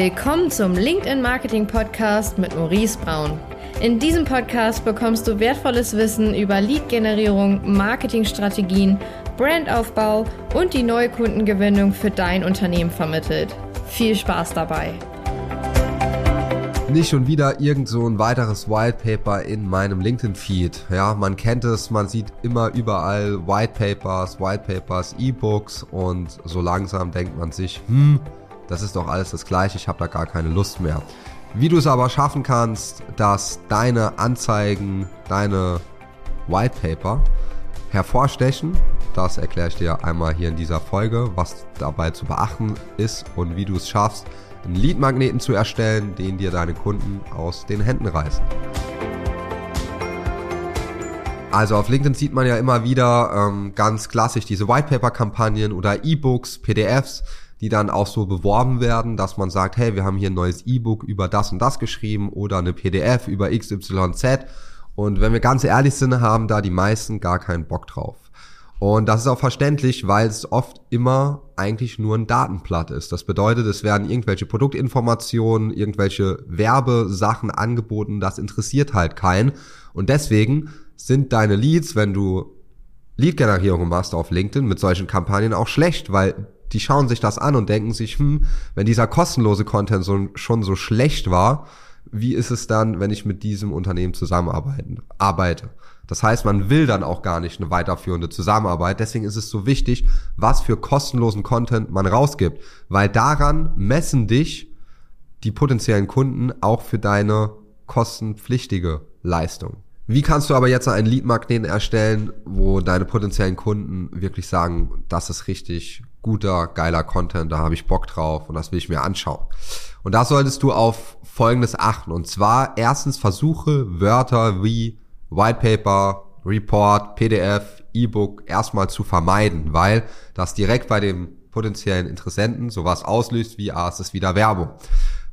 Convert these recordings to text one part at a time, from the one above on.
Willkommen zum LinkedIn Marketing Podcast mit Maurice Braun. In diesem Podcast bekommst du wertvolles Wissen über Lead-Generierung, Marketingstrategien, Brandaufbau und die neue Kundengewinnung für dein Unternehmen vermittelt. Viel Spaß dabei! Nicht schon wieder irgend so ein weiteres White Paper in meinem LinkedIn-Feed. Ja, man kennt es, man sieht immer überall White Papers, White Papers, E-Books und so langsam denkt man sich, hm, das ist doch alles das gleiche, ich habe da gar keine Lust mehr. Wie du es aber schaffen kannst, dass deine Anzeigen, deine White Paper hervorstechen, das erkläre ich dir einmal hier in dieser Folge, was dabei zu beachten ist und wie du es schaffst, einen Lead-Magneten zu erstellen, den dir deine Kunden aus den Händen reißen. Also auf LinkedIn sieht man ja immer wieder ähm, ganz klassisch diese White Paper Kampagnen oder E-Books, PDFs, die dann auch so beworben werden, dass man sagt, hey, wir haben hier ein neues E-Book über das und das geschrieben oder eine PDF über XYZ. Und wenn wir ganz ehrlich sind, haben da die meisten gar keinen Bock drauf. Und das ist auch verständlich, weil es oft immer eigentlich nur ein Datenblatt ist. Das bedeutet, es werden irgendwelche Produktinformationen, irgendwelche Werbesachen angeboten, das interessiert halt keinen. Und deswegen sind deine Leads, wenn du Lead-Generierung machst auf LinkedIn mit solchen Kampagnen auch schlecht, weil die schauen sich das an und denken sich, hm, wenn dieser kostenlose Content so, schon so schlecht war, wie ist es dann, wenn ich mit diesem Unternehmen zusammenarbeiten, arbeite? Das heißt, man will dann auch gar nicht eine weiterführende Zusammenarbeit. Deswegen ist es so wichtig, was für kostenlosen Content man rausgibt, weil daran messen dich die potenziellen Kunden auch für deine kostenpflichtige Leistung. Wie kannst du aber jetzt einen Lead-Magneten erstellen, wo deine potenziellen Kunden wirklich sagen, das ist richtig guter, geiler Content, da habe ich Bock drauf und das will ich mir anschauen. Und da solltest du auf Folgendes achten. Und zwar erstens versuche Wörter wie White Paper, Report, PDF, E-Book erstmal zu vermeiden, weil das direkt bei dem potenziellen Interessenten sowas auslöst wie, ah, es ist wieder Werbung.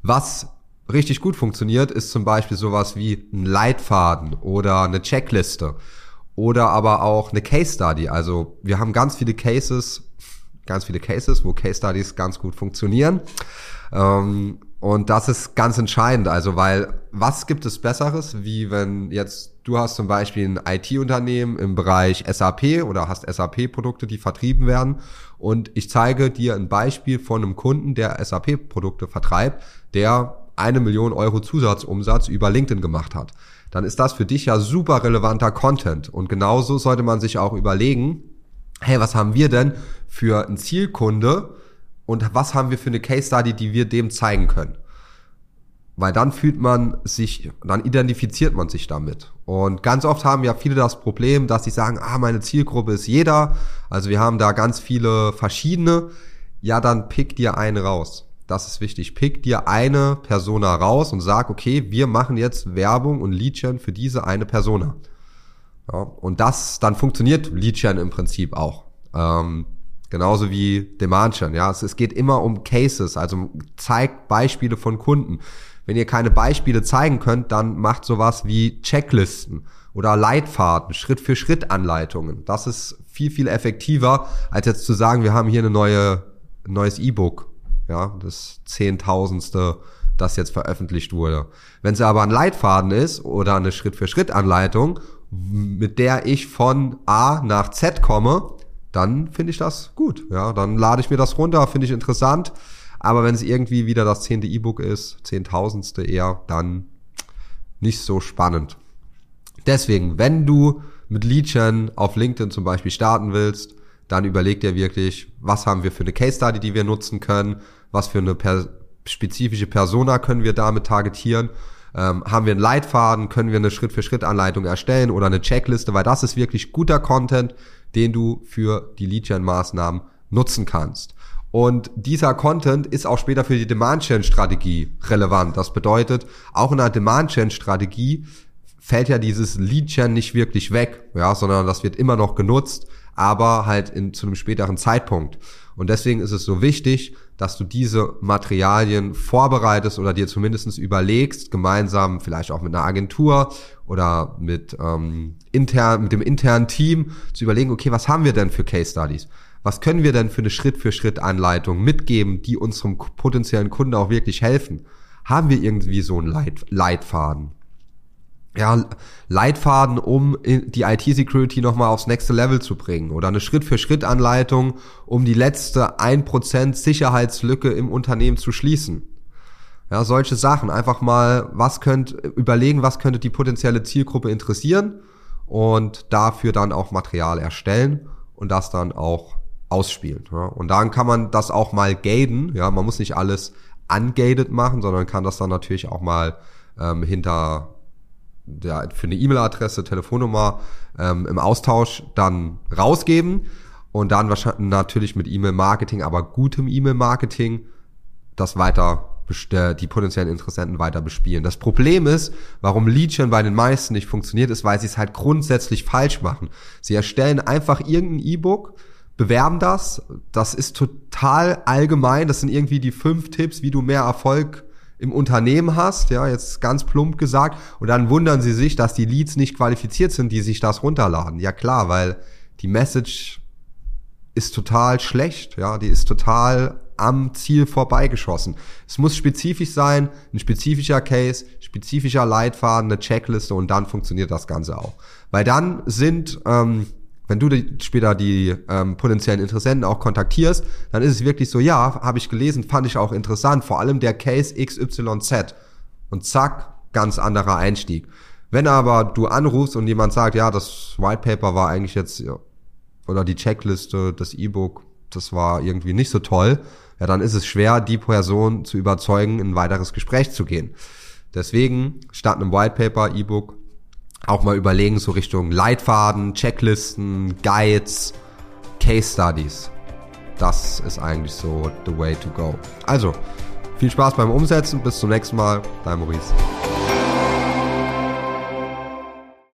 Was richtig gut funktioniert, ist zum Beispiel sowas wie ein Leitfaden oder eine Checkliste oder aber auch eine Case Study. Also wir haben ganz viele Cases ganz viele Cases, wo Case Studies ganz gut funktionieren. Ähm, und das ist ganz entscheidend, also weil was gibt es Besseres, wie wenn jetzt du hast zum Beispiel ein IT-Unternehmen im Bereich SAP oder hast SAP-Produkte, die vertrieben werden und ich zeige dir ein Beispiel von einem Kunden, der SAP-Produkte vertreibt, der eine Million Euro Zusatzumsatz über LinkedIn gemacht hat. Dann ist das für dich ja super relevanter Content und genauso sollte man sich auch überlegen, hey, was haben wir denn für einen Zielkunde und was haben wir für eine Case Study, die wir dem zeigen können? Weil dann fühlt man sich, dann identifiziert man sich damit. Und ganz oft haben ja viele das Problem, dass sie sagen, ah, meine Zielgruppe ist jeder. Also wir haben da ganz viele verschiedene. Ja, dann pick dir eine raus. Das ist wichtig. Pick dir eine Persona raus und sag, okay, wir machen jetzt Werbung und Leadchen für diese eine Persona. Ja, und das, dann funktioniert Leadchen im Prinzip auch. Ähm, genauso wie Demandchen. Ja, es, es geht immer um Cases, also zeigt Beispiele von Kunden. Wenn ihr keine Beispiele zeigen könnt, dann macht sowas wie Checklisten oder Leitfaden, Schritt für Schritt Anleitungen. Das ist viel, viel effektiver, als jetzt zu sagen, wir haben hier eine neue, ein neues E-Book. Ja, das Zehntausendste, das jetzt veröffentlicht wurde. Wenn es aber ein Leitfaden ist oder eine Schritt für Schritt Anleitung mit der ich von A nach Z komme, dann finde ich das gut. Ja, dann lade ich mir das runter, finde ich interessant. Aber wenn es irgendwie wieder das zehnte E-Book ist, zehntausendste eher, dann nicht so spannend. Deswegen, wenn du mit Leadchen auf LinkedIn zum Beispiel starten willst, dann überleg dir wirklich, was haben wir für eine Case Study, die wir nutzen können, was für eine per spezifische Persona können wir damit targetieren ähm, haben wir einen Leitfaden, können wir eine Schritt-für-Schritt-Anleitung erstellen oder eine Checkliste, weil das ist wirklich guter Content, den du für die Lead-Gen-Maßnahmen nutzen kannst. Und dieser Content ist auch später für die Demand-Gen-Strategie relevant. Das bedeutet, auch in einer Demand-Gen-Strategie fällt ja dieses Lead-Gen nicht wirklich weg, ja, sondern das wird immer noch genutzt, aber halt in, zu einem späteren Zeitpunkt. Und deswegen ist es so wichtig, dass du diese Materialien vorbereitest oder dir zumindestens überlegst, gemeinsam vielleicht auch mit einer Agentur oder mit, ähm, intern, mit dem internen Team zu überlegen, okay, was haben wir denn für Case Studies? was können wir denn für eine Schritt-für-Schritt-Anleitung mitgeben, die unserem potenziellen Kunden auch wirklich helfen? Haben wir irgendwie so einen Leit Leitfaden? Ja, Leitfaden, um die IT-Security nochmal aufs nächste Level zu bringen oder eine Schritt-für-Schritt-Anleitung, um die letzte 1% Sicherheitslücke im Unternehmen zu schließen. Ja, solche Sachen. Einfach mal, was könnt, überlegen, was könnte die potenzielle Zielgruppe interessieren und dafür dann auch Material erstellen und das dann auch ausspielen. Ja. Und dann kann man das auch mal gaden. Ja, man muss nicht alles ungated machen, sondern kann das dann natürlich auch mal ähm, hinter der, für eine E-Mail-Adresse, Telefonnummer ähm, im Austausch dann rausgeben und dann wahrscheinlich natürlich mit E-Mail-Marketing, aber gutem E-Mail-Marketing das weiter die potenziellen Interessenten weiter bespielen. Das Problem ist, warum Legion bei den meisten nicht funktioniert, ist, weil sie es halt grundsätzlich falsch machen. Sie erstellen einfach irgendein E-Book, bewerben das. Das ist total allgemein. Das sind irgendwie die fünf Tipps, wie du mehr Erfolg im Unternehmen hast, ja, jetzt ganz plump gesagt, und dann wundern sie sich, dass die Leads nicht qualifiziert sind, die sich das runterladen. Ja klar, weil die Message ist total schlecht, ja, die ist total am Ziel vorbeigeschossen. Es muss spezifisch sein, ein spezifischer Case, spezifischer Leitfaden, eine Checkliste und dann funktioniert das Ganze auch. Weil dann sind ähm, wenn du die, später die ähm, potenziellen Interessenten auch kontaktierst, dann ist es wirklich so, ja, habe ich gelesen, fand ich auch interessant, vor allem der Case XYZ. Und zack, ganz anderer Einstieg. Wenn aber du anrufst und jemand sagt, ja, das White Paper war eigentlich jetzt, oder die Checkliste, das E-Book, das war irgendwie nicht so toll, ja, dann ist es schwer, die Person zu überzeugen, in ein weiteres Gespräch zu gehen. Deswegen, statt einem White Paper, E-Book, auch mal überlegen, so Richtung Leitfaden, Checklisten, Guides, Case Studies. Das ist eigentlich so the way to go. Also, viel Spaß beim Umsetzen. Bis zum nächsten Mal. Dein Maurice.